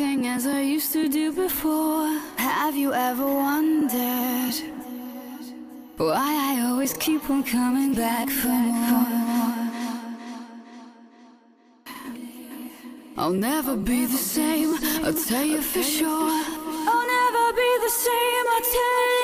as I used to do before. Have you ever wondered why I always keep on coming back for more? I'll never be the same, I'll tell you for sure. I'll never be the same, I'll tell you